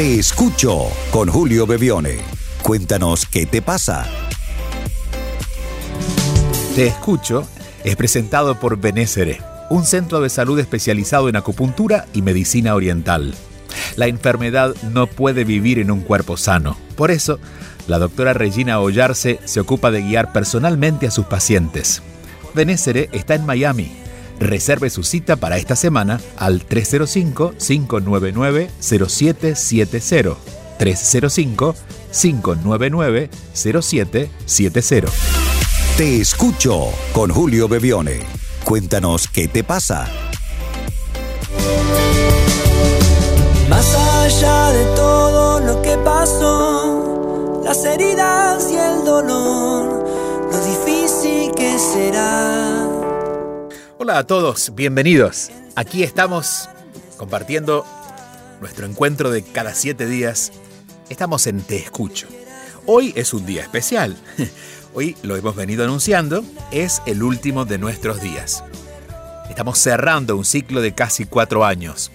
Te escucho con Julio Bebione. Cuéntanos qué te pasa. Te escucho es presentado por Benésere, un centro de salud especializado en acupuntura y medicina oriental. La enfermedad no puede vivir en un cuerpo sano. Por eso, la doctora Regina Ollarse se ocupa de guiar personalmente a sus pacientes. Benésere está en Miami Reserve su cita para esta semana al 305-599-0770. 305-599-0770. Te escucho con Julio Bebione. Cuéntanos qué te pasa. Más allá de todo lo que pasó, las heridas y el dolor, lo difícil que será Hola a todos, bienvenidos. Aquí estamos compartiendo nuestro encuentro de cada siete días. Estamos en Te Escucho. Hoy es un día especial. Hoy lo hemos venido anunciando, es el último de nuestros días. Estamos cerrando un ciclo de casi cuatro años.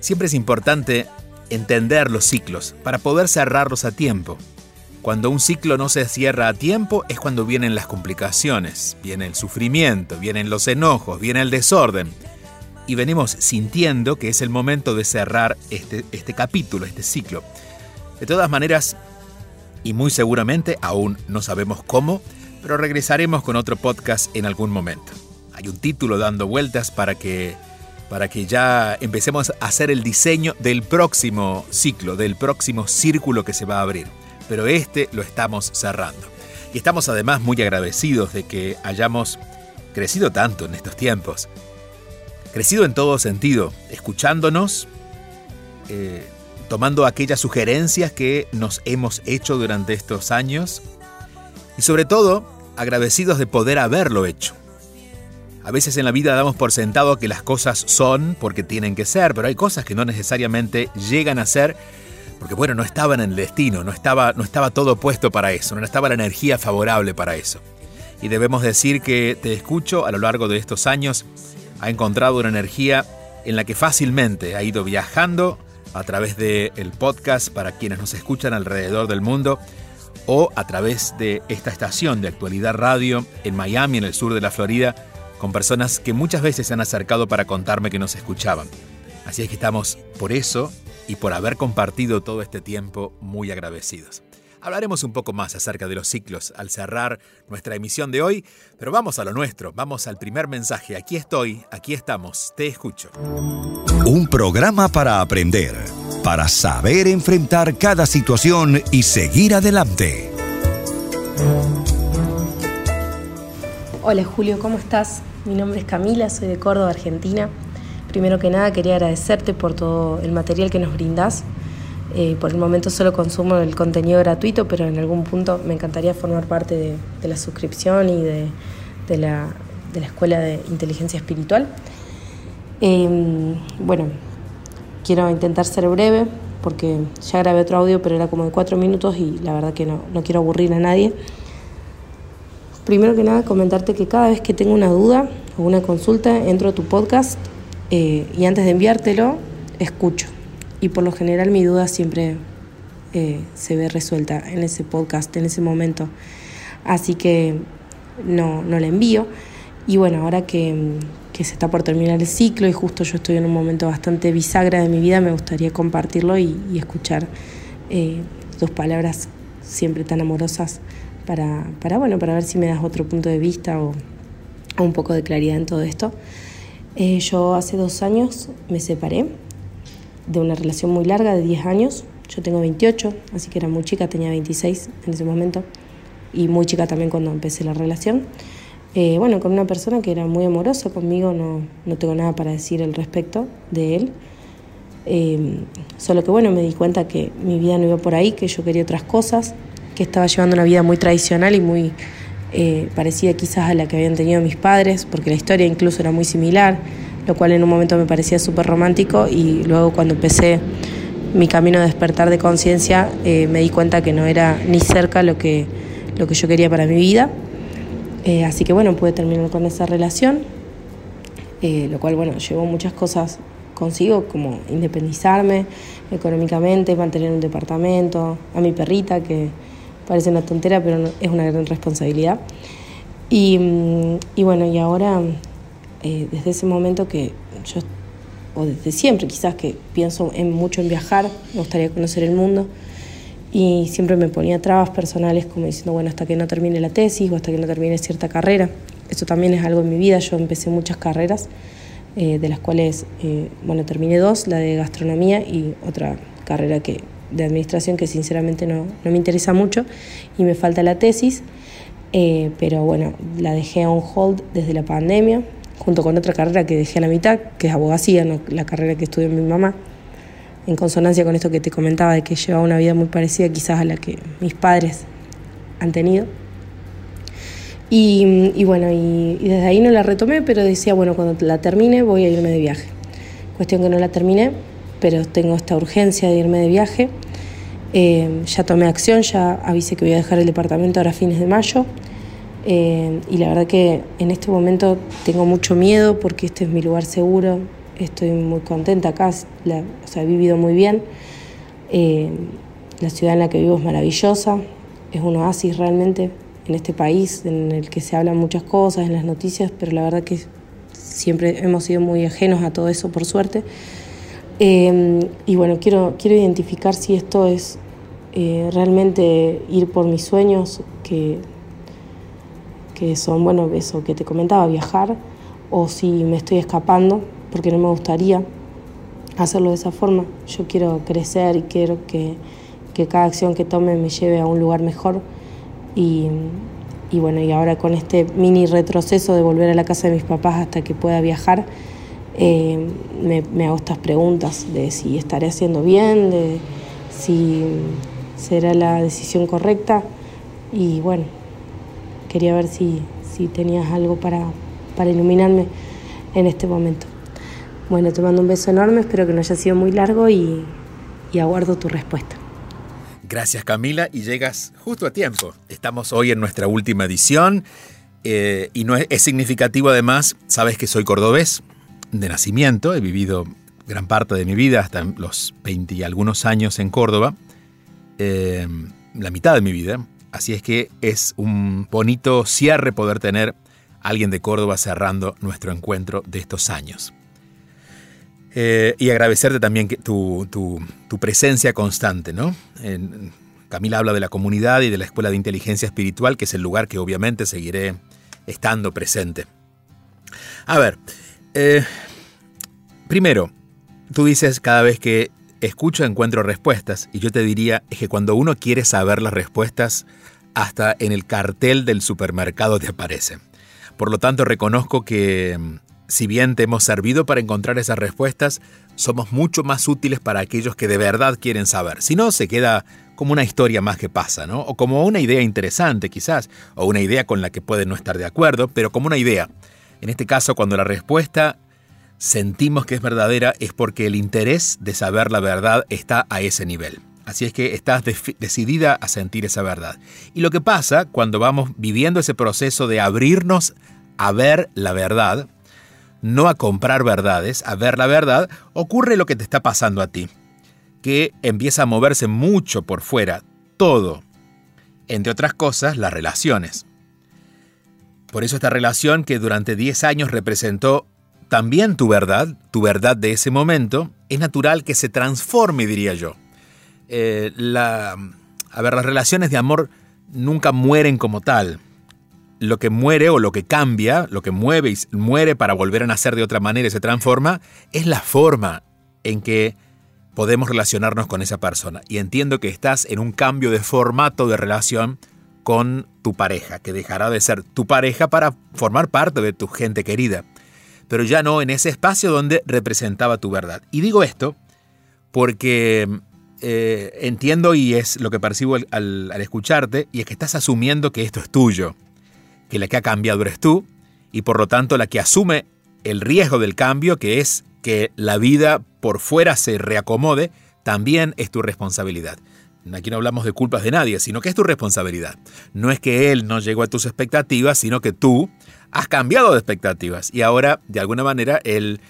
Siempre es importante entender los ciclos para poder cerrarlos a tiempo. Cuando un ciclo no se cierra a tiempo es cuando vienen las complicaciones, viene el sufrimiento, vienen los enojos, viene el desorden. Y venimos sintiendo que es el momento de cerrar este, este capítulo, este ciclo. De todas maneras, y muy seguramente, aún no sabemos cómo, pero regresaremos con otro podcast en algún momento. Hay un título dando vueltas para que, para que ya empecemos a hacer el diseño del próximo ciclo, del próximo círculo que se va a abrir pero este lo estamos cerrando. Y estamos además muy agradecidos de que hayamos crecido tanto en estos tiempos. Crecido en todo sentido, escuchándonos, eh, tomando aquellas sugerencias que nos hemos hecho durante estos años y sobre todo agradecidos de poder haberlo hecho. A veces en la vida damos por sentado que las cosas son porque tienen que ser, pero hay cosas que no necesariamente llegan a ser porque bueno, no estaba en el destino, no estaba, no estaba todo puesto para eso, no estaba la energía favorable para eso. Y debemos decir que Te Escucho a lo largo de estos años ha encontrado una energía en la que fácilmente ha ido viajando a través del el podcast para quienes nos escuchan alrededor del mundo o a través de esta estación de actualidad radio en Miami, en el sur de la Florida, con personas que muchas veces se han acercado para contarme que nos escuchaban. Así es que estamos por eso y por haber compartido todo este tiempo muy agradecidos. Hablaremos un poco más acerca de los ciclos al cerrar nuestra emisión de hoy, pero vamos a lo nuestro, vamos al primer mensaje. Aquí estoy, aquí estamos, te escucho. Un programa para aprender, para saber enfrentar cada situación y seguir adelante. Hola Julio, ¿cómo estás? Mi nombre es Camila, soy de Córdoba, Argentina. Primero que nada quería agradecerte por todo el material que nos brindás. Eh, por el momento solo consumo el contenido gratuito, pero en algún punto me encantaría formar parte de, la suscripción y de, la, Escuela de Inteligencia Espiritual. Em, bueno, quiero intentar ser breve porque ya grabé otro audio, pero era como de cuatro minutos y la verdad que no, no quiero aburrir a nadie. Primero que nada, comentarte que cada vez que tengo una duda o una consulta, entro a tu podcast eh, y antes de enviártelo, escucho. Y por lo general mi duda siempre eh, se ve resuelta en ese podcast, en ese momento. Así que no, no la envío. Y bueno, ahora que, se está por terminar el ciclo y justo yo estoy en un momento bastante bisagra de mi vida, me gustaría compartirlo y, escuchar eh, tus palabras siempre tan amorosas para, para, bueno, para ver si me das otro punto de vista o un poco de claridad en todo esto. Eh, yo hace dos años me separé de una relación muy larga de 10 años. Yo tengo 28, así que era muy chica, tenía 26 en ese momento y muy chica también cuando empecé la relación. Eh, bueno, con una persona que era muy amorosa conmigo, no, no tengo nada para decir al respecto de él. Eh, solo que bueno, me di cuenta que mi vida no iba por ahí, que yo quería otras cosas, que estaba llevando una vida muy tradicional y muy eh, parecida quizás a la que habían tenido mis padres, porque la historia incluso era muy similar, lo cual en un momento me parecía súper romántico y luego cuando empecé mi camino de despertar de conciencia eh, me di cuenta que no era ni cerca lo que, lo que yo quería para mi vida. Eh, así que bueno, pude terminar con esa relación, lo cual bueno, llevó muchas cosas consigo como independizarme económicamente, mantener un departamento, a mi perrita, que parece una tontera, pero es una gran responsabilidad. Y, y bueno, y ahora, eh, desde ese momento que yo, o desde siempre quizás que pienso en mucho en viajar, me gustaría conocer el mundo, y siempre me ponía trabas personales como diciendo, bueno, hasta que no termine la tesis o hasta que no termine cierta carrera. Eso también es algo en mi vida, yo empecé muchas carreras, eh, de las cuales, eh, bueno, terminé dos, la de gastronomía y otra carrera que, de administración que sinceramente no, no me interesa mucho y me falta la tesis, eh, pero bueno, la dejé on hold desde la pandemia, junto con otra carrera que dejé a la mitad, que es abogacía, no, la carrera que estudió mi mamá en consonancia con esto que te comentaba, de que llevaba una vida muy parecida quizás a la que mis padres han tenido. Y, bueno, y, desde ahí no la retomé, pero decía, bueno, cuando la termine voy a irme de viaje. Cuestión que no la terminé, pero tengo esta urgencia de irme de viaje. Eh, ya tomé acción, ya avisé que voy a dejar el departamento ahora a fines de mayo. Eh, y la verdad que en este momento tengo mucho miedo porque este es mi lugar seguro, estoy muy contenta acá, o sea, he vivido muy bien. Eh, la ciudad en la que vivo es maravillosa, es un oasis realmente en este país en el que se hablan muchas cosas en las noticias, pero la verdad que siempre hemos sido muy ajenos a todo eso, por suerte. Eh, y bueno, quiero, quiero identificar si esto es eh, realmente ir por mis sueños, que, que son, bueno, eso que te comentaba, viajar, o si me estoy escapando porque no me gustaría hacerlo de esa forma. Yo quiero crecer y quiero que, cada acción que tome me lleve a un lugar mejor. Y, bueno, y ahora con este mini retroceso de volver a la casa de mis papás hasta que pueda viajar, eh, me, hago estas preguntas de si estaré haciendo bien, de si será la decisión correcta. Y bueno, quería ver si, si tenías algo para, para iluminarme en este momento. Bueno, te mando un beso enorme, espero que no haya sido muy largo y, aguardo tu respuesta. Gracias Camila y llegas justo a tiempo. Estamos hoy en nuestra última edición eh, y no es, significativo además, sabes que soy cordobés de nacimiento, he vivido gran parte de mi vida, hasta los 20 y algunos años en Córdoba, eh, la mitad de mi vida, así es que es un bonito cierre poder tener a alguien de Córdoba cerrando nuestro encuentro de estos años. Eh, y agradecerte también tu, tu, presencia constante, ¿no? Camila habla de la comunidad y de la Escuela de Inteligencia Espiritual, que es el lugar que obviamente seguiré estando presente. A ver, eh, primero, tú dices cada vez que escucho encuentro respuestas, y yo te diría que cuando uno quiere saber las respuestas, hasta en el cartel del supermercado te aparece. Por lo tanto, reconozco que si bien te hemos servido para encontrar esas respuestas, somos mucho más útiles para aquellos que de verdad quieren saber. Si no, se queda como una historia más que pasa, ¿no? O como una idea interesante quizás, o una idea con la que pueden no estar de acuerdo, pero como una idea. En este caso, cuando la respuesta sentimos que es verdadera, es porque el interés de saber la verdad está a ese nivel. Así es que estás decidida a sentir esa verdad. Y lo que pasa cuando vamos viviendo ese proceso de abrirnos a ver la verdad, no a comprar verdades, a ver la verdad, ocurre lo que te está pasando a ti, que empieza a moverse mucho por fuera, todo, entre otras cosas, las relaciones. Por eso esta relación que durante 10 años representó también tu verdad, tu verdad de ese momento, es natural que se transforme, diría yo. Eh, a ver, las relaciones de amor nunca mueren como tal lo que muere o lo que cambia, lo que mueve muere para volver a nacer de otra manera y se transforma, es la forma en que podemos relacionarnos con esa persona. Y entiendo que estás en un cambio de formato de relación con tu pareja, que dejará de ser tu pareja para formar parte de tu gente querida, pero ya no en ese espacio donde representaba tu verdad. Y digo esto porque eh, entiendo y es lo que percibo al escucharte, y es que estás asumiendo que esto es tuyo que la que ha cambiado eres tú y por lo tanto la que asume el riesgo del cambio, que es que la vida por fuera se reacomode, también es tu responsabilidad. Aquí no hablamos de culpas de nadie, sino que es tu responsabilidad. No es que él no llegó a tus expectativas, sino que tú has cambiado de expectativas y ahora, de alguna manera, él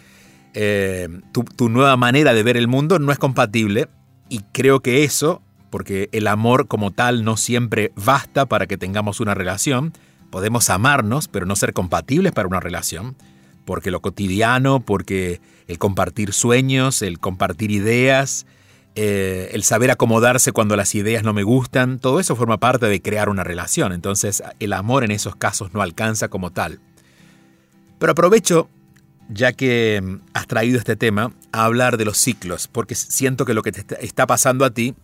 eh, tu, nueva manera de ver el mundo no es compatible y creo que eso, porque el amor como tal no siempre basta para que tengamos una relación, podemos amarnos pero no ser compatibles para una relación, porque lo cotidiano, porque el compartir sueños, el compartir ideas, eh, el saber acomodarse cuando las ideas no me gustan, todo eso forma parte de crear una relación. Entonces el amor en esos casos no alcanza como tal. Pero aprovecho, ya que mm, has traído este tema, a hablar de los ciclos, porque siento que lo que te está pasando a ti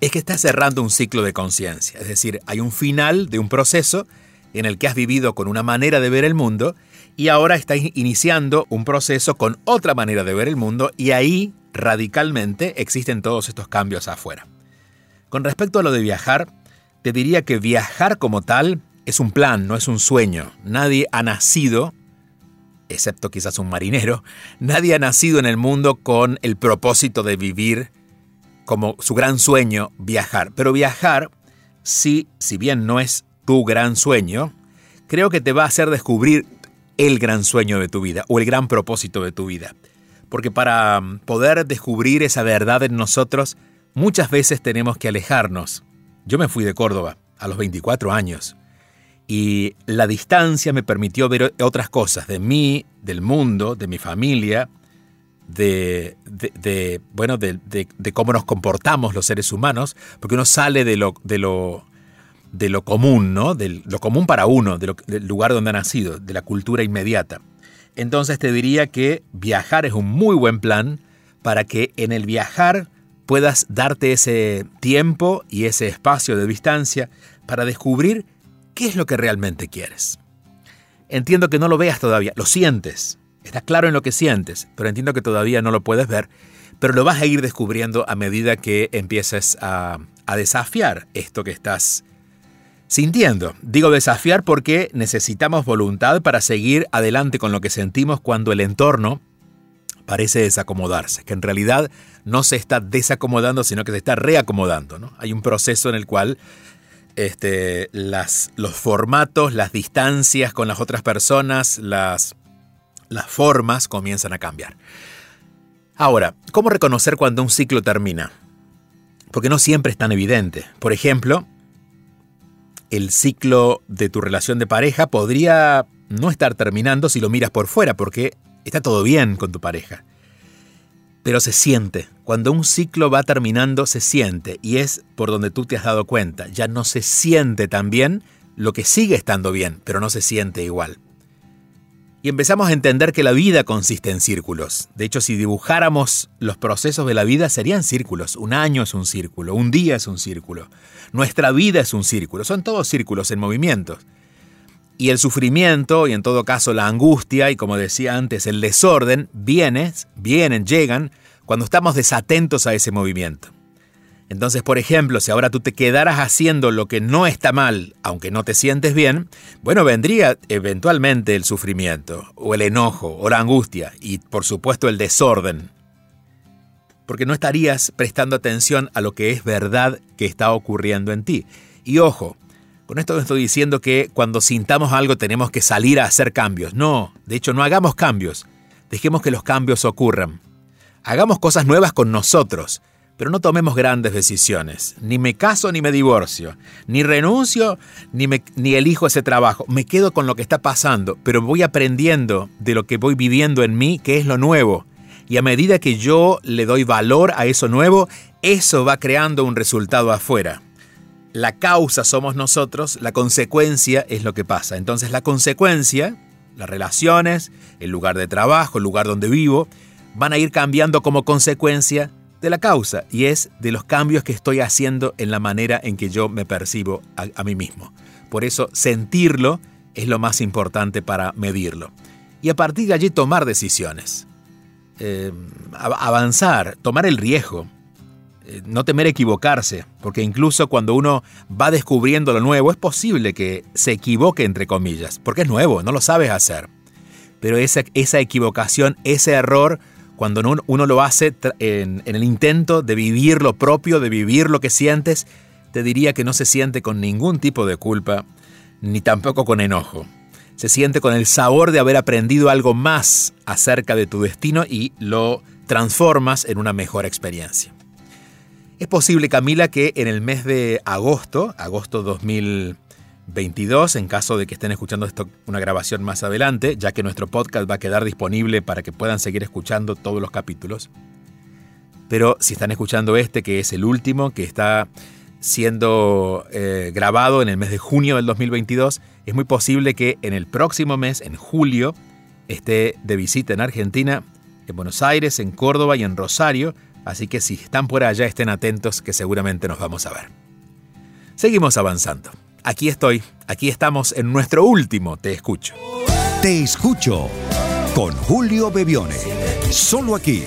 es que estás cerrando un ciclo de conciencia. Es decir, hay un final de un proceso en el que has vivido con una manera de ver el mundo y ahora estás iniciando un proceso con otra manera de ver el mundo y ahí radicalmente existen todos estos cambios afuera. Con respecto a lo de viajar, te diría que viajar como tal es un plan, no es un sueño. Nadie ha nacido, excepto quizás un marinero, nadie ha nacido en el mundo con el propósito de vivir como su gran sueño viajar. Pero viajar, si bien no es tu gran sueño, creo que te va a hacer descubrir el gran sueño de tu vida o el gran propósito de tu vida porque para mm, poder descubrir esa verdad en nosotros, muchas veces tenemos que alejarnos. Yo me fui de Córdoba a los 24 años y la distancia me permitió ver otras cosas de mí, del mundo, de mi familia, de, bueno, de, cómo nos comportamos los seres humanos, porque uno sale de de lo, de lo común, ¿no? De lo común para uno, del lugar donde ha nacido, de la cultura inmediata entonces te diría que viajar es un muy buen plan para que en el viajar puedas darte ese tiempo y ese espacio de distancia para descubrir qué es lo que realmente quieres. Entiendo que no lo veas todavía, lo sientes, estás claro en lo que sientes, pero entiendo que todavía no lo puedes ver, pero lo vas a ir descubriendo a medida que empieces a, a desafiar esto que estás sintiendo. Digo desafiar porque necesitamos voluntad para seguir adelante con lo que sentimos cuando el entorno parece desacomodarse, que en realidad no se está desacomodando, sino que se está reacomodando. ¿no? Hay un proceso en el cual este, las, los formatos, las distancias con las otras personas, las, las formas comienzan a cambiar. Ahora, ¿cómo reconocer cuando un ciclo termina? Porque no siempre es tan evidente. Por ejemplo, el ciclo de tu relación de pareja podría no estar terminando si lo miras por fuera, porque está todo bien con tu pareja. Pero se siente. Cuando un ciclo va terminando, se siente. Y es por donde tú te has dado cuenta. Ya no se siente tan bien lo que sigue estando bien, pero no se siente igual. Y empezamos a entender que la vida consiste en círculos. De hecho, si dibujáramos los procesos de la vida, serían círculos. Un año es un círculo, un día es un círculo. Nuestra vida es un círculo, son todos círculos en movimiento. Y el sufrimiento, y en todo caso la angustia, y como decía antes, el desorden, vienen, vienen, llegan, cuando estamos desatentos a ese movimiento. Entonces, por ejemplo, si ahora tú te quedaras haciendo lo que no está mal, aunque no te sientes bien, bueno, vendría eventualmente el sufrimiento, o el enojo, o la angustia, y por supuesto el desorden porque no estarías prestando atención a lo que es verdad que está ocurriendo en ti. Y ojo, con esto no estoy diciendo que cuando sintamos algo tenemos que salir a hacer cambios. No, de hecho no hagamos cambios. Dejemos que los cambios ocurran. Hagamos cosas nuevas con nosotros, pero no tomemos grandes decisiones. Ni me caso ni me divorcio, ni renuncio ni, ni elijo ese trabajo. Me quedo con lo que está pasando, pero voy aprendiendo de lo que voy viviendo en mí, que es lo nuevo. Y a medida que yo le doy valor a eso nuevo, eso va creando un resultado afuera. La causa somos nosotros, la consecuencia es lo que pasa. Entonces la consecuencia, las relaciones, el lugar de trabajo, el lugar donde vivo, van a ir cambiando como consecuencia de la causa y es de los cambios que estoy haciendo en la manera en que yo me percibo a, mí mismo. Por eso sentirlo es lo más importante para medirlo. Y a partir de allí tomar decisiones. Eh, avanzar, tomar el riesgo, eh, no temer equivocarse, porque incluso cuando uno va descubriendo lo nuevo, es posible que se equivoque, entre comillas, porque es nuevo, no lo sabes hacer. Pero esa, esa equivocación, ese error, cuando uno, lo hace en, el intento de vivir lo propio, de vivir lo que sientes, te diría que no se siente con ningún tipo de culpa, ni tampoco con enojo se siente con el sabor de haber aprendido algo más acerca de tu destino y lo transformas en una mejor experiencia. Es posible, Camila, que en el mes de agosto, agosto 2022, en caso de que estén escuchando esto, una grabación más adelante, ya que nuestro podcast va a quedar disponible para que puedan seguir escuchando todos los capítulos. Pero si están escuchando este, que es el último, que está siendo eh, grabado en el mes de junio del 2022, es muy posible que en el próximo mes, en julio, esté de visita en Argentina, en Buenos Aires, en Córdoba y en Rosario, así que si están por allá estén atentos que seguramente nos vamos a ver. Seguimos avanzando. Aquí estoy, aquí estamos en nuestro último Te Escucho. Te Escucho con Julio Bebione, solo aquí,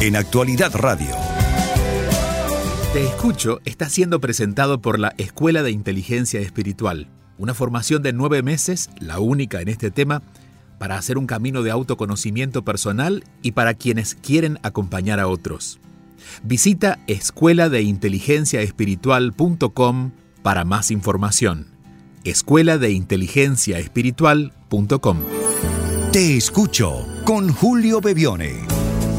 en Actualidad Radio. Te Escucho está siendo presentado por la Escuela de Inteligencia Espiritual, una formación de nueve meses, la única en este tema, para hacer un camino de autoconocimiento personal y para quienes quieren acompañar a otros. Visita escuela de inteligencia espiritual.com para más información. Escuela de inteligencia espiritual.com. Te escucho con Julio Bebione.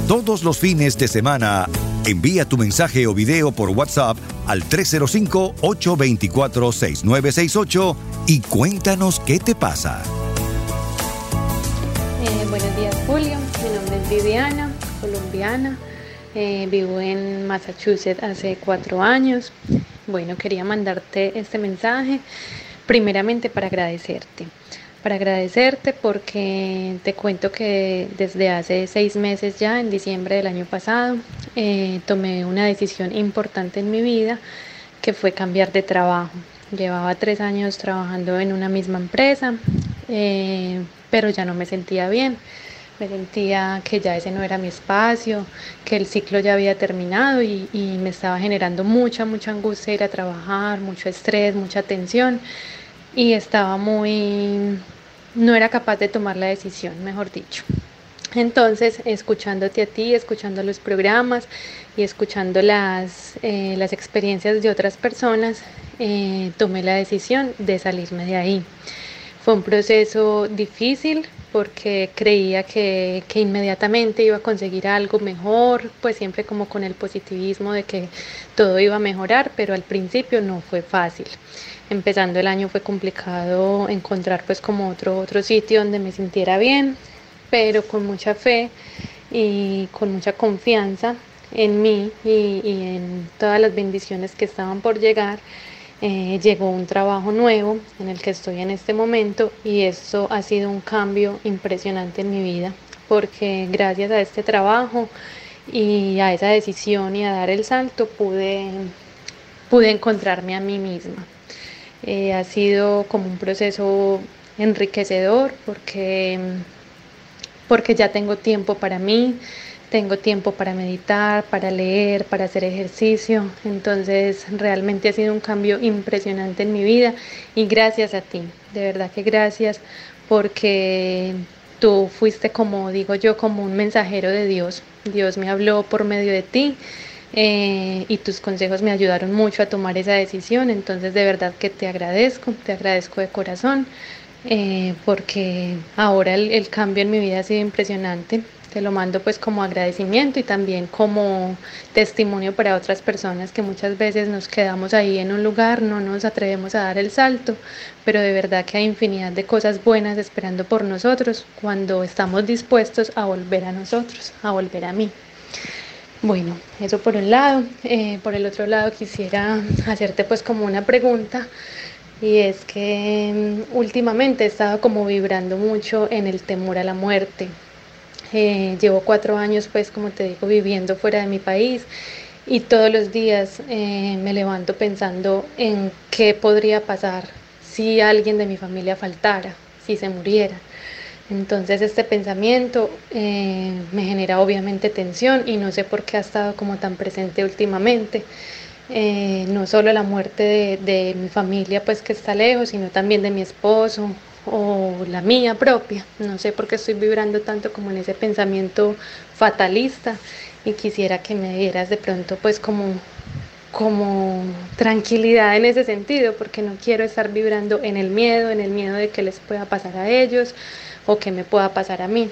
Todos los fines de semana, envía tu mensaje o video por WhatsApp al 305-824-6968 y cuéntanos qué te pasa. Eh, buenos días Julio, mi nombre es Viviana, colombiana, eh, vivo en Massachusetts hace cuatro años. Bueno, quería mandarte este mensaje primeramente para agradecerte. Para agradecerte porque te cuento que desde hace seis meses ya, en diciembre del año pasado, eh, tomé una decisión importante en mi vida que fue cambiar de trabajo. Llevaba tres años trabajando en una misma empresa, pero ya no me sentía bien. Me sentía que ya ese no era mi espacio, que el ciclo ya había terminado y, me estaba generando mucha, mucha angustia ir a trabajar, mucho estrés, mucha tensión y estaba muy, no era capaz de tomar la decisión, mejor dicho. Entonces, escuchándote a ti, escuchando los programas y escuchando las, eh, las experiencias de otras personas, eh, tomé la decisión de salirme de ahí. Fue un proceso difícil porque creía que, inmediatamente iba a conseguir algo mejor, pues siempre como con el positivismo de que todo iba a mejorar, pero al principio no fue fácil. Empezando el año fue complicado encontrar pues como otro, otro sitio donde me sintiera bien, pero con mucha fe y con mucha confianza en mí y, y en todas las bendiciones que estaban por llegar eh, llegó un trabajo nuevo en el que estoy en este momento y eso ha sido un cambio impresionante en mi vida porque gracias a este trabajo y a esa decisión y a dar el salto pude, pude encontrarme a mí misma. Eh, ha sido como un proceso enriquecedor porque, porque ya tengo tiempo para mí, tengo tiempo para meditar, para leer, para hacer ejercicio. Entonces realmente ha sido un cambio impresionante en mi vida y gracias a ti, de verdad que gracias porque tú fuiste como digo yo, como un mensajero de Dios. Dios me habló por medio de ti. Eh, y tus consejos me ayudaron mucho a tomar esa decisión, entonces de verdad que te agradezco, te agradezco de corazón, eh, porque ahora el cambio en mi vida ha sido impresionante, te lo mando pues como agradecimiento y también como testimonio para otras personas que muchas veces nos quedamos ahí en un lugar, no nos atrevemos a dar el salto, pero de verdad que hay infinidad de cosas buenas esperando por nosotros cuando estamos dispuestos a volver a nosotros, a volver a mí. Bueno, eso por un lado. Eh, por el otro lado quisiera hacerte pues como una pregunta y es que mm, últimamente he estado como vibrando mucho en el temor a la muerte, eh, llevo cuatro años, pues, como te digo, viviendo fuera de mi país y todos los días eh, me levanto pensando en qué podría pasar si alguien de mi familia faltara, si se muriera. Entonces este pensamiento eh, me genera obviamente tensión y no sé por qué ha estado como tan presente últimamente. no solo la muerte de, de mi familia pues que está lejos, sino también de mi esposo, o la mía propia. No sé por qué estoy vibrando tanto como en ese pensamiento fatalista y quisiera que me dieras de pronto pues como como tranquilidad en ese sentido, porque no quiero estar vibrando en el miedo, en el miedo de que les pueda pasar a ellos o que me pueda pasar a mí.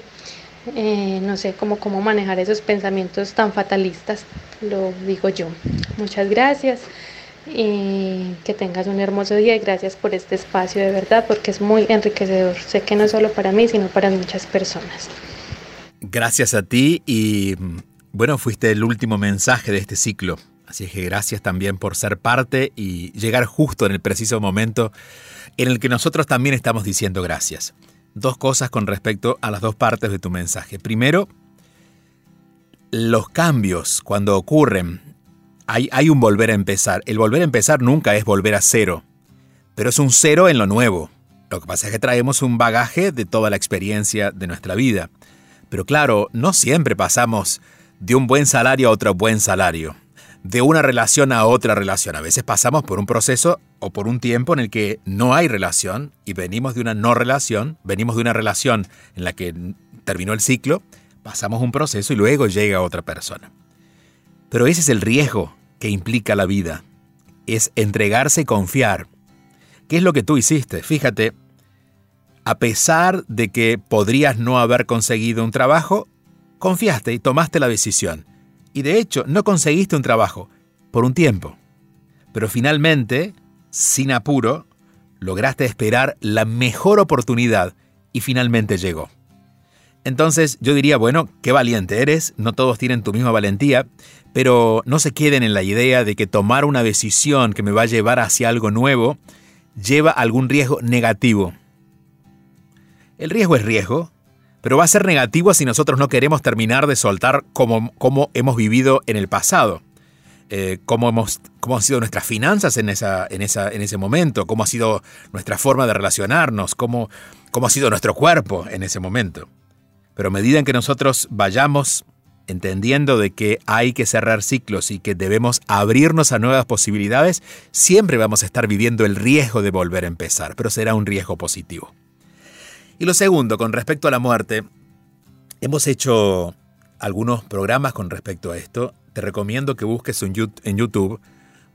Eh, no sé cómo, cómo manejar esos pensamientos tan fatalistas, lo digo yo. Muchas gracias y que tengas un hermoso día y gracias por este espacio de verdad porque es muy enriquecedor. Sé que no solo para mí, sino para muchas personas. Gracias a ti y bueno, fuiste el último mensaje de este ciclo. Así que gracias también por ser parte y llegar justo en el preciso momento en el que nosotros también estamos diciendo gracias. Dos cosas con respecto a las dos partes de tu mensaje. Primero, los cambios cuando ocurren, hay, un volver a empezar. El volver a empezar nunca es volver a cero, pero es un cero en lo nuevo. Lo que pasa es que traemos un bagaje de toda la experiencia de nuestra vida. Pero claro, no siempre pasamos de un buen salario a otro buen salario de una relación a otra relación. A veces pasamos por un proceso o por un tiempo en el que no hay relación y venimos de una no relación, venimos de una relación en la que terminó el ciclo, pasamos un proceso y luego llega otra persona. Pero ese es el riesgo que implica la vida, es entregarse y confiar. ¿Qué es lo que tú hiciste? Fíjate, a pesar de que podrías no haber conseguido un trabajo, confiaste y tomaste la decisión y de hecho no conseguiste un trabajo por un tiempo. Pero finalmente, sin apuro, lograste esperar la mejor oportunidad y finalmente llegó. Entonces yo diría, bueno, qué valiente eres, no todos tienen tu misma valentía, pero no se queden en la idea de que tomar una decisión que me va a llevar hacia algo nuevo lleva algún riesgo negativo. El riesgo es riesgo, pero va a ser negativo si nosotros no queremos terminar de soltar cómo, hemos vivido en el pasado. Eh, cómo, hemos, cómo han sido nuestras finanzas en, esa, en, esa, en ese momento, cómo ha sido nuestra forma de relacionarnos, cómo, cómo ha sido nuestro cuerpo en ese momento. Pero a medida en que nosotros vayamos entendiendo de que hay que cerrar ciclos y que debemos abrirnos a nuevas posibilidades, siempre vamos a estar viviendo el riesgo de volver a empezar, pero será un riesgo positivo. Y lo segundo, con respecto a la muerte, hemos hecho algunos programas con respecto a esto. Te recomiendo que busques en YouTube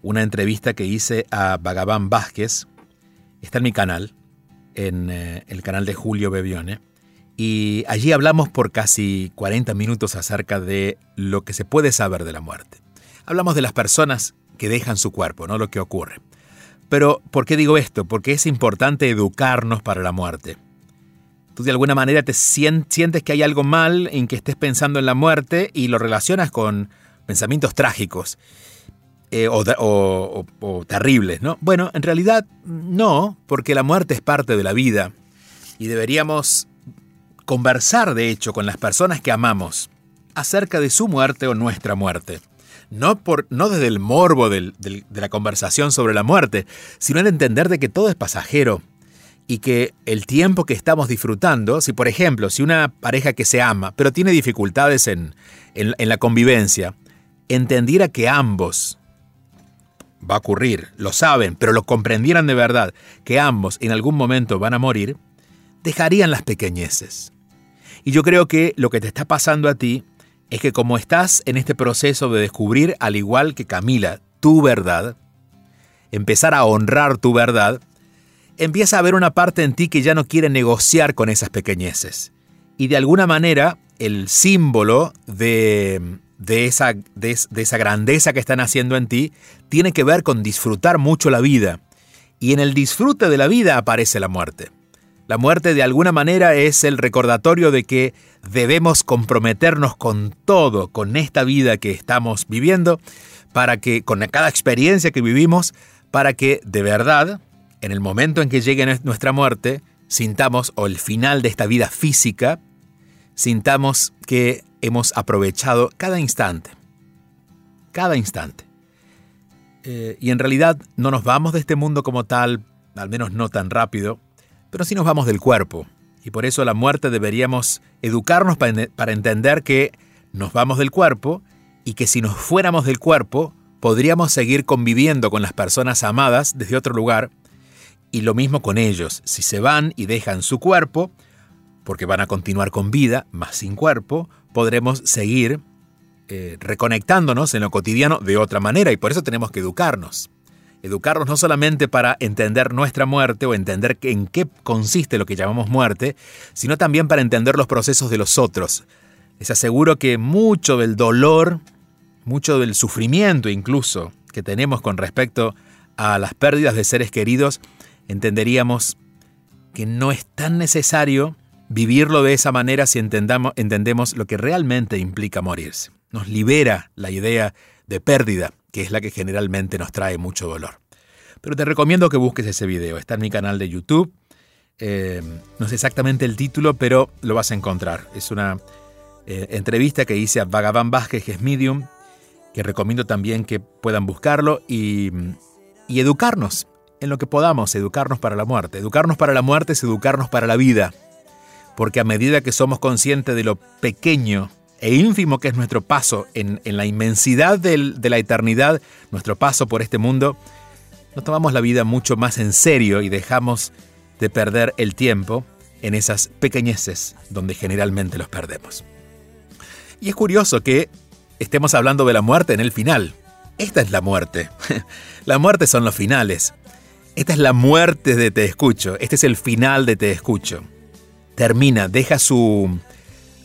una entrevista que hice a Bhagavan Vázquez. Está en mi canal, en eh, el canal de Julio Bebione. Y allí hablamos por casi 40 minutos acerca de lo que se puede saber de la muerte. Hablamos de las personas que dejan su cuerpo, no lo que ocurre. Pero, ¿por qué digo esto? Porque es importante educarnos para la muerte tú de alguna manera te sientes que hay algo mal en que estés pensando en la muerte y lo relacionas con pensamientos trágicos eh, o, o, terribles, ¿no? Bueno, en realidad no, porque la muerte es parte de la vida y deberíamos conversar, de hecho, con las personas que amamos acerca de su muerte o nuestra muerte. No, por, no desde el morbo de la conversación sobre la muerte, sino en entender de que todo es pasajero y que el tiempo que estamos disfrutando, si por ejemplo, si una pareja que se ama, pero tiene dificultades en, en, la convivencia, entendiera que ambos, va a ocurrir, lo saben, pero lo comprendieran de verdad, que ambos en algún momento van a morir, dejarían las pequeñeces. Y yo creo que lo que te está pasando a ti es que como estás en este proceso de descubrir, al igual que Camila, tu verdad, empezar a honrar tu verdad, empieza a haber una parte en ti que ya no quiere negociar con esas pequeñeces. Y de alguna manera, el símbolo de, esa, de, esa grandeza que están haciendo en ti tiene que ver con disfrutar mucho la vida. Y en el disfrute de la vida aparece la muerte. La muerte de alguna manera es el recordatorio de que debemos comprometernos con todo, con esta vida que estamos viviendo, para que con cada experiencia que vivimos, para que de verdad en el momento en que llegue nuestra muerte, sintamos, o el final de esta vida física, sintamos que hemos aprovechado cada instante. Cada instante. Eh, y en realidad no nos vamos de este mundo como tal, al menos no tan rápido, pero sí nos vamos del cuerpo. Y por eso la muerte deberíamos educarnos para, entender que nos vamos del cuerpo y que si nos fuéramos del cuerpo, podríamos seguir conviviendo con las personas amadas desde otro lugar y lo mismo con ellos, si se van y dejan su cuerpo, porque van a continuar con vida, más sin cuerpo, podremos seguir eh, reconectándonos en lo cotidiano de otra manera y por eso tenemos que educarnos. Educarnos no solamente para entender nuestra muerte o entender en qué consiste lo que llamamos muerte, sino también para entender los procesos de los otros. Les aseguro que mucho del dolor, mucho del sufrimiento incluso que tenemos con respecto a las pérdidas de seres queridos, entenderíamos que no es tan necesario vivirlo de esa manera si entendemos lo que realmente implica morirse. Nos libera la idea de pérdida, que es la que generalmente nos trae mucho dolor. Pero te recomiendo que busques ese video, está en mi canal de YouTube. Eh, no sé exactamente el título, pero lo vas a encontrar. Es una eh, entrevista que hice a Vagaban Vázquez, que es Medium, que recomiendo también que puedan buscarlo y, y educarnos en lo que podamos, educarnos para la muerte. Educarnos para la muerte es educarnos para la vida, porque a medida que somos conscientes de lo pequeño e ínfimo que es nuestro paso en, la inmensidad de la eternidad, nuestro paso por este mundo, nos tomamos la vida mucho más en serio y dejamos de perder el tiempo en esas pequeñeces donde generalmente los perdemos. Y es curioso que estemos hablando de la muerte en el final. Esta es la muerte. la muerte son los finales. Esta es la muerte de Te Escucho. Este es el final de Te Escucho. Termina, deja su,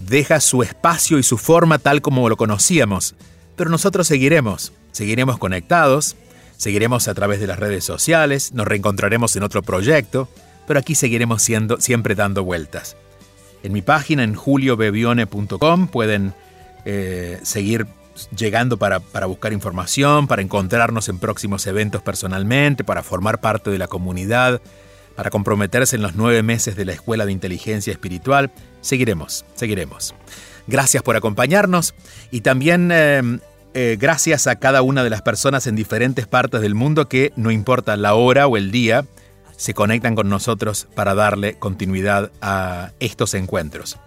deja su espacio y su forma tal como lo conocíamos. Pero nosotros seguiremos. Seguiremos conectados. Seguiremos a través de las redes sociales. Nos reencontraremos en otro proyecto. Pero aquí seguiremos siendo, siempre dando vueltas. En mi página en juliobebione.com pueden eh, seguir llegando para, buscar información, para encontrarnos en próximos eventos personalmente, para formar parte de la comunidad, para comprometerse en los nueve meses de la Escuela de Inteligencia Espiritual. Seguiremos, seguiremos. Gracias por acompañarnos y también eh, eh, gracias a cada una de las personas en diferentes partes del mundo que, no importa la hora o el día, se conectan con nosotros para darle continuidad a estos encuentros.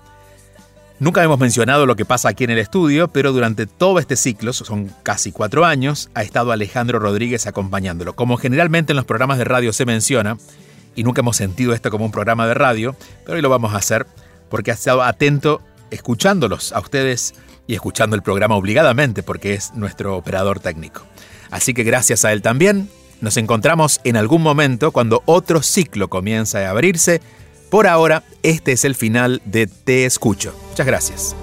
Nunca hemos mencionado lo que pasa aquí en el estudio, pero durante todo este ciclo, son casi cuatro años, ha estado Alejandro Rodríguez acompañándolo. Como generalmente en los programas de radio se menciona, y nunca hemos sentido esto como un programa de radio, pero hoy lo vamos a hacer porque ha estado atento escuchándolos a ustedes y escuchando el programa obligadamente porque es nuestro operador técnico. Así que gracias a él también, nos encontramos en algún momento cuando otro ciclo comienza a abrirse por ahora, este es el final de Te Escucho. Muchas gracias.